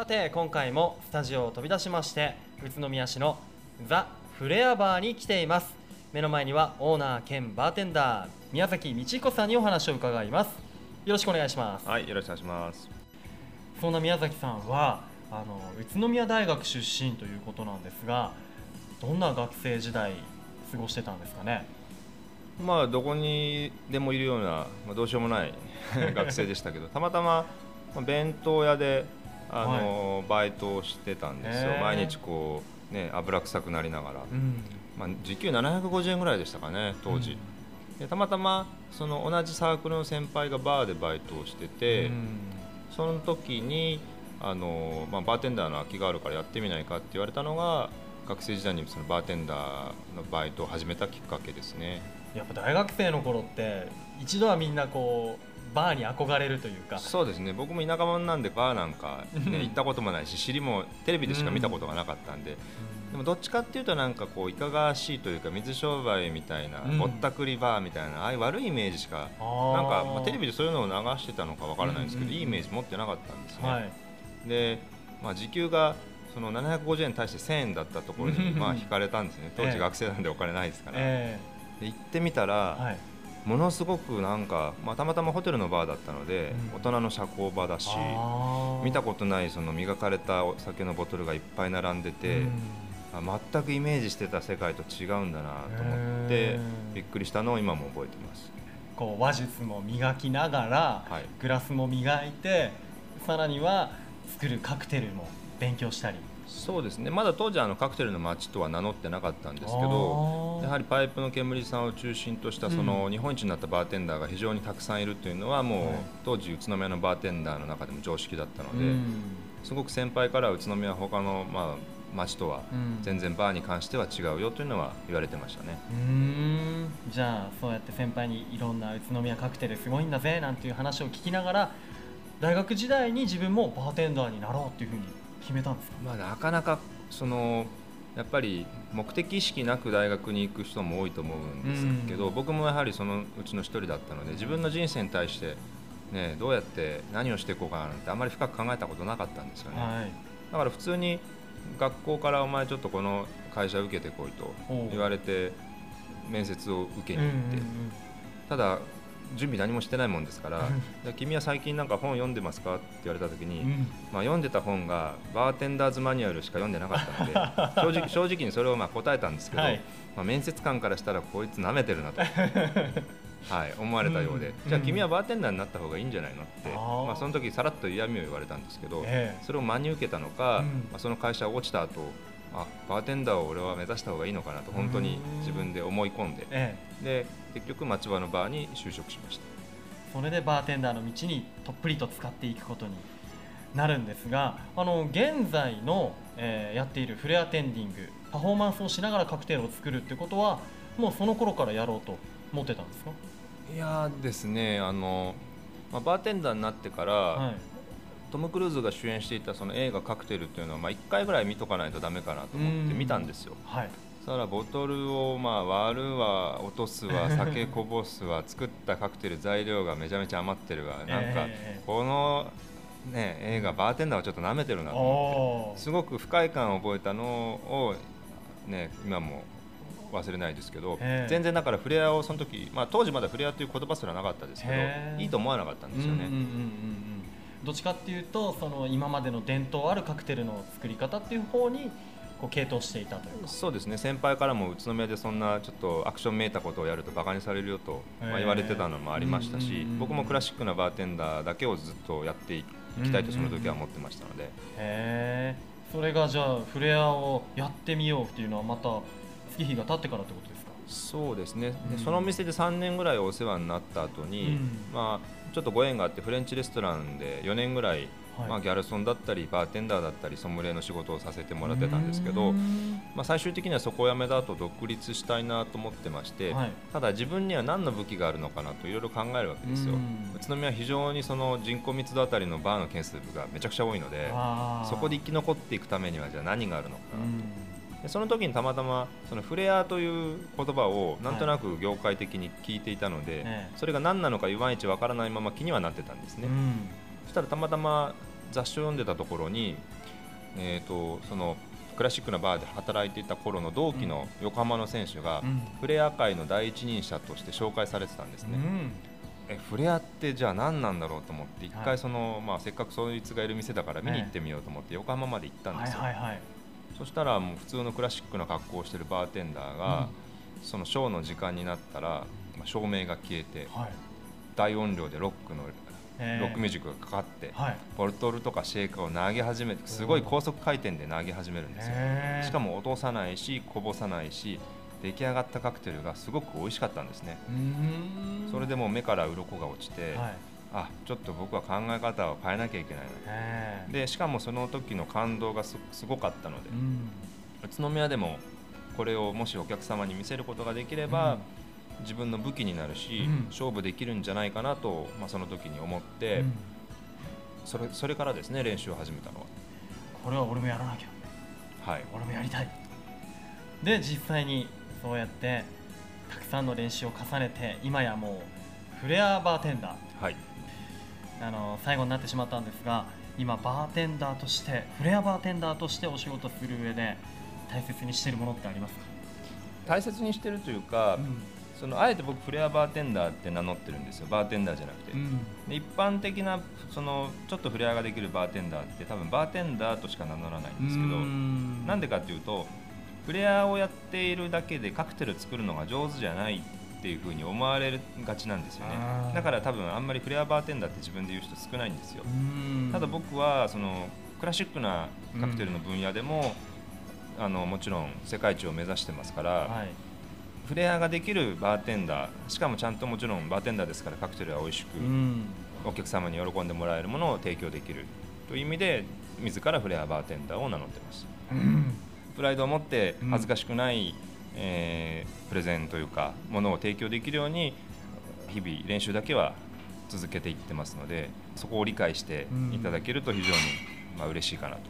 さて今回もスタジオを飛び出しまして宇都宮市のザ・フレアバーに来ています。目の前にはオーナー兼バーテンダー宮崎道彦さんにお話を伺います。よろしくお願いします。はい、よろしくお願いします。そんな宮崎さんはあの宇都宮大学出身ということなんですがどんな学生時代過ごしてたんですかね？まあどこにでもいるような、まあ、どうしようもない 学生でしたけど、たまたままあ弁当屋であの、バイトをしてたんですよ。毎日こうね油臭くなりながら、うん。まあ時給750円ぐらいでしたかね当時。でたまたまその同じサークルの先輩がバーでバイトをしてて、うん。その時にあの、まあ、バーテンダーの空きがあるからやってみないかって言われたのが学生時代にそのバーテンダーのバイトを始めたきっかけですね。やっぱ大学生の頃って一度はみんなこうバーに憧れるというか。そうですね。僕も田舎者なんでバーなんか、うん。ね、行ったこともないし尻もテレビでしか見たことがなかったんで、でもどっちかっていうとなんかこういかがわしいというか水商売みたいな、うん。ぼったくりバーみたいなああいう悪いイメージしかなんか、まあ、テレビでそういうのを流してたのかわからないんですけど、うんうんうん。いいイメージ持ってなかったんですね。はい。で、まあ、時給がその750円に対して1000円だったところにうん。まあ引かれたんですね。当ええ時学生なんでお金ないですから、えで行ってみたら、えはいものすごくなんか、まあ、たまたまホテルのバーだったので、うん。大人の社交場だし見たことないその磨かれたお酒のボトルがいっぱい並んでて、うん。あ全くイメージしてた世界と違うんだなと思ってびっくりしたのを今も覚えてます。こう話術も磨きながら、はい。グラスも磨いてさらには作るカクテルも勉強したりそうですね。まだ当時あのカクテルの街とは名乗ってなかったんですけどやはりパイプの煙さんを中心としたそのうん。日本一になったバーテンダーが非常にたくさんいるというのはもうはい。当時宇都宮のバーテンダーの中でも常識だったので、うん。すごく先輩からは宇都宮は他のまあ町とはうん。全然バーに関しては違うよというのは言われてましたね。うーん。じゃあそうやって先輩にいろんな宇都宮カクテルすごいんだぜなんていう話を聞きながら大学時代に自分もバーテンダーになろうっていうふうに決めたんですか？まあ、なかなかそのやっぱり目的意識なく大学に行く人も多いと思うんですけど、うん。僕もやはりそのうちの一人だったので自分の人生に対して、ね、どうやって何をしていこうかななんてあまり深く考えたことなかったんですよね、はい。だから普通に学校からお前ちょっとこの会社受けてこいと言われて面接を受けに行って、うん。ただ準備何もしてないもんですからうん「で君は最近なんか本読んでますか?」って言われた時に、うん。うんまあ、読んでた本がバーテンダーズマニュアルしか読んでなかったので 正直正直にそれをまあ答えたんですけど、はい。まあ、面接官からしたらこいつ舐めてるなと、はい、思われたようで、うん。じゃあ君はバーテンダーになった方がいいんじゃないのって、あー。まあ、その時さらっと嫌味を言われたんですけど、ええ。それを真に受けたのか、うん。まあ、その会社が落ちた後あバーテンダーを俺は目指した方がいいのかなと本当に自分で思い込んで。ええ。で結局町場のバーに就職しました。それでバーテンダーの道にとっぷりと使っていくことになるんですがあの現在の、えーやっているフレアテンディングパフォーマンスをしながらカクテルを作るってことはもうその頃からやろうと思ってたんですかいやーですねあの、まあ、バーテンダーになってから、はいトム・クルーズが主演していたその映画「カクテル」っていうのは、まあ、1回ぐらい見とかないとダメかなと思って見たんですよ。はい。そらボトルをまあ割るわ落とすわ酒こぼすわ作ったカクテル材料がめちゃめちゃ余ってるわ。なんかえこの、ね、映画バーテンダーはちょっと舐めてるなーと思って。すごく不快感を覚えたのを、ね、今も忘れないですけど全然だからフレアをその時、まあ、当時まだフレアという言葉すらなかったですけどいいと思わなかったんですよね。うんうんうんうんうんどっちかっていうとその今までの伝統あるカクテルの作り方っていう方にこう傾倒していたというか。そうですね。先輩からも宇都宮でそんなちょっとアクションめいたことをやるとバカにされるよと、ま言われてたのもありましたし僕もクラシックなバーテンダーだけをずっとやっていきたいとその時は思ってましたので、へえ。それがじゃあフレアをやってみようっていうのはまた月日が経ってからってことですか？そうですね、でうん。そのお店で3年ぐらいお世話になった後に、うん。まあ、ちょっとご縁があってフレンチレストランで4年ぐらい、はい。まあ、ギャルソンだったりバーテンダーだったりソムリエの仕事をさせてもらってたんですけど、うん。まあ、最終的にはそこを辞めた後独立したいなと思ってまして、はい。ただ自分には何の武器があるのかなといろいろ考えるわけですよ、うん。宇都宮は非常にその人口密度あたりのバーの件数がめちゃくちゃ多いのでそこで生き残っていくためにはじゃあ何があるのか。な、うんでその時にたまたまそのフレアという言葉をなんとなく業界的に聞いていたので、ええ。それが何なのかいまいちわからないまま気にはなってたんですね、うん。そしたらたまたま雑誌を読んでたところに、えー、とそのクラシックなバーで働いていた頃の同期の横浜の選手が、うん。フレア界の第一人者として紹介されてたんですね。うん。えフレアってじゃあ何なんだろうと思って一はい。回その、まあ、せっかくそいつがいる店だから見に行ってみようと思って横浜まで行ったんですよ、そしたらもう普通のクラシックな格好をしてるバーテンダーが、そのショーの時間になったら、まあ、照明が消えてはい。大音量でロックのえー。ロックミュージックがかかって、はい。ボルトルとかシェイカーを投げ始めてすごい高速回転で投げ始めるんですよ。しかも落とさないしこぼさないし出来上がったカクテルがすごく美味しかったんですね。それでもう目から鱗が落ちて、はいあちょっと僕は考え方を変えなきゃいけないなでしかもその時の感動がすすごかったので。うん。宇都宮でもこれをもしお客様に見せることができれば、自分の武器になるし、うん。勝負できるんじゃないかなと、まあ、その時に思っうて、ん。それそれからですね練習を始めたのこれは俺もやらなきゃ。ははい。俺もやりたい。で実際にそうやってたくさんの練習を重ねて今やもうフレアバーテンダー。はいあの最後になってしまったんですが今バーテンダーとしてフレアバーテンダーとしてお仕事する上で大切にしているものってありますか、大切にしてるというか、そのあえて僕フレアバーテンダーって名乗ってるんですよ。バーテンダーじゃなくて、うん。で一般的なそのちょっとフレアができるバーテンダーって多分バーテンダーとしか名乗らないんですけど、ん。なんでかっていうとフレアをやっているだけでカクテル作るのが上手じゃないっていうふうに思われがちなんですよね。だから多分あんまりフレアバーテンダーって自分で言う人少ないんですよ。うん。ただ僕はそのクラシックなカクテルの分野でも、あのもちろん世界一を目指してますから、はい。フレアができるバーテンダーしかもちゃんともちろんバーテンダーですからカクテルは美味しく、うん。お客様に喜んでもらえるものを提供できるという意味で自らフレアバーテンダーを名乗ってます。うん。プライドを持ってうん恥ずかしくない、えープレゼンというかものを提供できるように日々練習だけは続けていってますのでそこを理解していただけると非常にまあ嬉しいかなと